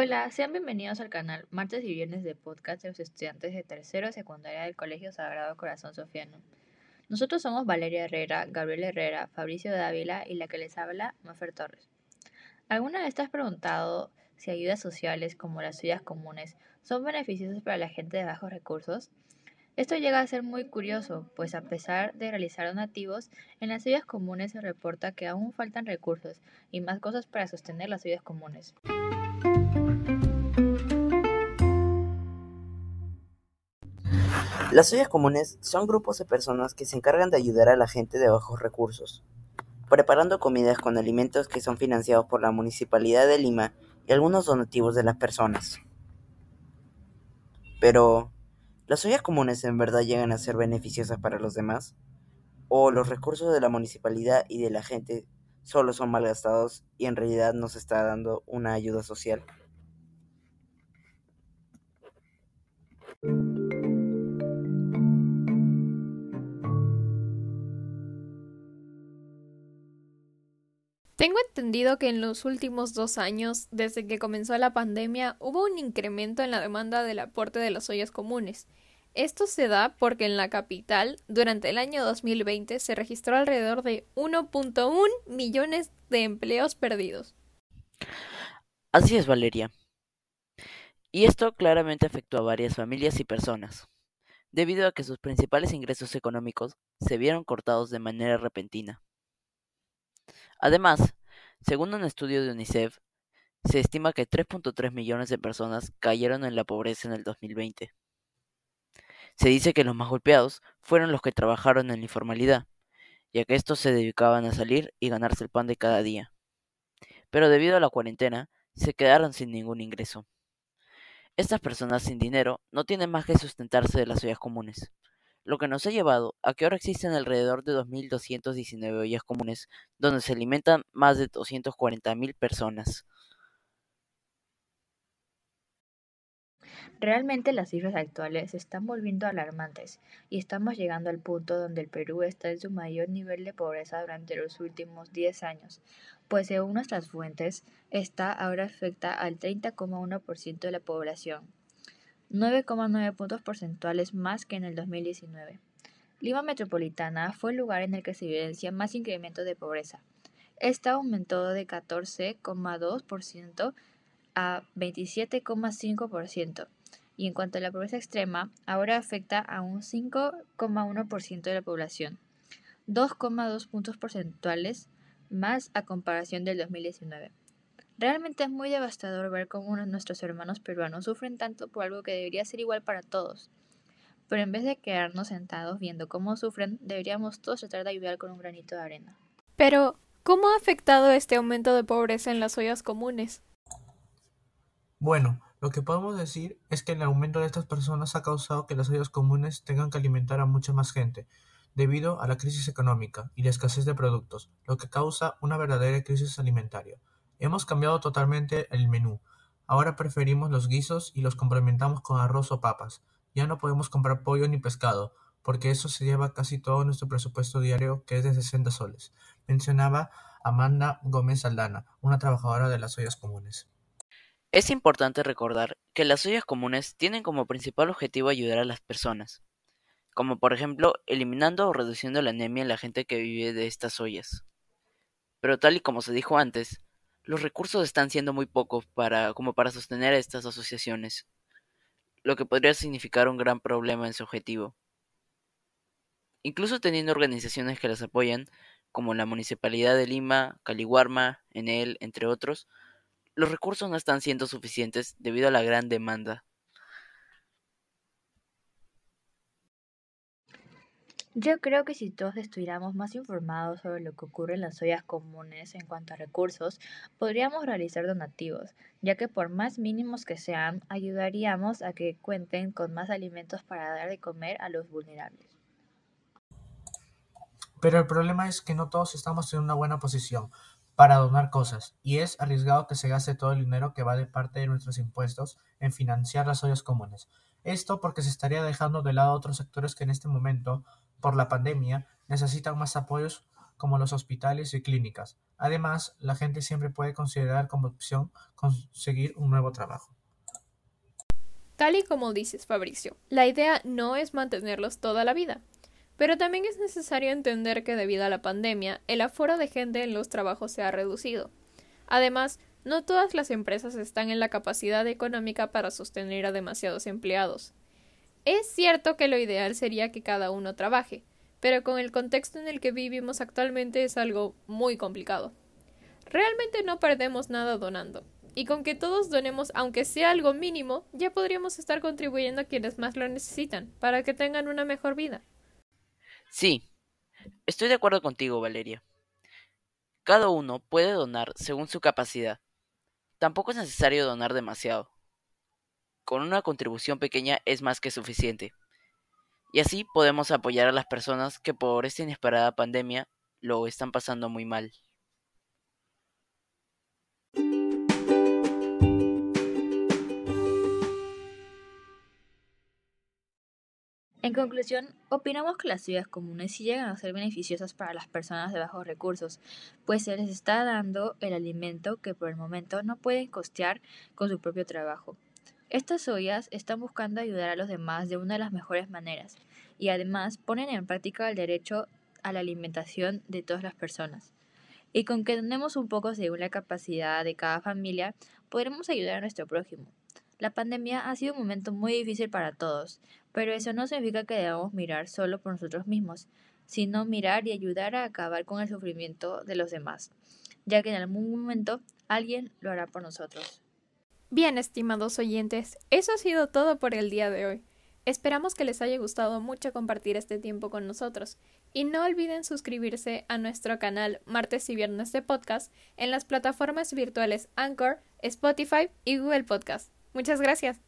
Hola, sean bienvenidos al canal Martes y Viernes de Podcast de los estudiantes de tercero secundaria del Colegio Sagrado Corazón Sofiano. Nosotros somos Valeria Herrera, Gabriel Herrera, Fabricio Dávila y la que les habla, Mafer Torres. ¿Alguna vez te has preguntado si ayudas sociales como las suyas comunes son beneficiosas para la gente de bajos recursos? Esto llega a ser muy curioso, pues a pesar de realizar donativos, en las ollas comunes se reporta que aún faltan recursos y más cosas para sostener las ollas comunes. Las ollas comunes son grupos de personas que se encargan de ayudar a la gente de bajos recursos, preparando comidas con alimentos que son financiados por la Municipalidad de Lima y algunos donativos de las personas. Pero, ¿Las ollas comunes en verdad llegan a ser beneficiosas para los demás? ¿O los recursos de la municipalidad y de la gente solo son malgastados y en realidad nos está dando una ayuda social? Tengo entendido que en los últimos dos años, desde que comenzó la pandemia, hubo un incremento en la demanda del aporte de las ollas comunes, esto se da porque en la capital, durante el año 2020, se registró alrededor de 1.1 millones de empleos perdidos. Así es, Valeria. Y esto claramente afectó a varias familias y personas, debido a que sus principales ingresos económicos se vieron cortados de manera repentina. Además, según un estudio de UNICEF, se estima que 3.3 millones de personas cayeron en la pobreza en el 2020. Se dice que los más golpeados fueron los que trabajaron en la informalidad, ya que estos se dedicaban a salir y ganarse el pan de cada día. Pero debido a la cuarentena, se quedaron sin ningún ingreso. Estas personas sin dinero no tienen más que sustentarse de las ollas comunes, lo que nos ha llevado a que ahora existen alrededor de 2.219 ollas comunes, donde se alimentan más de 240.000 personas. Realmente las cifras actuales se están volviendo alarmantes y estamos llegando al punto donde el Perú está en su mayor nivel de pobreza durante los últimos 10 años, pues según nuestras fuentes, esta ahora afecta al 30,1% de la población, 9,9 puntos porcentuales más que en el 2019. Lima Metropolitana fue el lugar en el que se evidencia más incremento de pobreza. Esta aumentó de 14,2% a 27,5%, y en cuanto a la pobreza extrema, ahora afecta a un 5,1% de la población, 2,2 puntos porcentuales más a comparación del 2019. Realmente es muy devastador ver cómo nuestros hermanos peruanos sufren tanto por algo que debería ser igual para todos. Pero en vez de quedarnos sentados viendo cómo sufren, deberíamos todos tratar de ayudar con un granito de arena. Pero, ¿cómo ha afectado este aumento de pobreza en las ollas comunes? Bueno, lo que podemos decir es que el aumento de estas personas ha causado que las ollas comunes tengan que alimentar a mucha más gente, debido a la crisis económica y la escasez de productos, lo que causa una verdadera crisis alimentaria. Hemos cambiado totalmente el menú. Ahora preferimos los guisos y los complementamos con arroz o papas. Ya no podemos comprar pollo ni pescado, porque eso se lleva casi todo nuestro presupuesto diario, que es de 60 soles, mencionaba Amanda Gómez Aldana, una trabajadora de las ollas comunes. Es importante recordar que las ollas comunes tienen como principal objetivo ayudar a las personas, como por ejemplo eliminando o reduciendo la anemia en la gente que vive de estas ollas. Pero tal y como se dijo antes, los recursos están siendo muy pocos para, como para sostener estas asociaciones, lo que podría significar un gran problema en su objetivo. Incluso teniendo organizaciones que las apoyan, como la Municipalidad de Lima, Caliwarma, Enel, entre otros, los recursos no están siendo suficientes debido a la gran demanda. Yo creo que si todos estuviéramos más informados sobre lo que ocurre en las ollas comunes en cuanto a recursos, podríamos realizar donativos, ya que por más mínimos que sean, ayudaríamos a que cuenten con más alimentos para dar de comer a los vulnerables. Pero el problema es que no todos estamos en una buena posición para donar cosas, y es arriesgado que se gaste todo el dinero que va de parte de nuestros impuestos en financiar las ollas comunes. Esto porque se estaría dejando de lado otros sectores que en este momento, por la pandemia, necesitan más apoyos como los hospitales y clínicas. Además, la gente siempre puede considerar como opción conseguir un nuevo trabajo. Tal y como dices, Fabricio, la idea no es mantenerlos toda la vida, pero también es necesario entender que debido a la pandemia, el aforo de gente en los trabajos se ha reducido. Además, no todas las empresas están en la capacidad económica para sostener a demasiados empleados. Es cierto que lo ideal sería que cada uno trabaje, pero con el contexto en el que vivimos actualmente es algo muy complicado. Realmente no perdemos nada donando, y con que todos donemos aunque sea algo mínimo, ya podríamos estar contribuyendo a quienes más lo necesitan, para que tengan una mejor vida. Sí, estoy de acuerdo contigo, Valeria. Cada uno puede donar según su capacidad. Tampoco es necesario donar demasiado. Con una contribución pequeña es más que suficiente. Y así podemos apoyar a las personas que por esta inesperada pandemia lo están pasando muy mal. En conclusión, opinamos que las ciudades comunes sí llegan a ser beneficiosas para las personas de bajos recursos, pues se les está dando el alimento que por el momento no pueden costear con su propio trabajo. Estas ollas están buscando ayudar a los demás de una de las mejores maneras y además ponen en práctica el derecho a la alimentación de todas las personas. Y con que tenemos un poco según la capacidad de cada familia, podremos ayudar a nuestro prójimo. La pandemia ha sido un momento muy difícil para todos, pero eso no significa que debamos mirar solo por nosotros mismos, sino mirar y ayudar a acabar con el sufrimiento de los demás, ya que en algún momento alguien lo hará por nosotros. Bien, estimados oyentes, eso ha sido todo por el día de hoy. Esperamos que les haya gustado mucho compartir este tiempo con nosotros y no olviden suscribirse a nuestro canal Martes y Viernes de Podcast en las plataformas virtuales Anchor, Spotify y Google Podcast. Muchas gracias.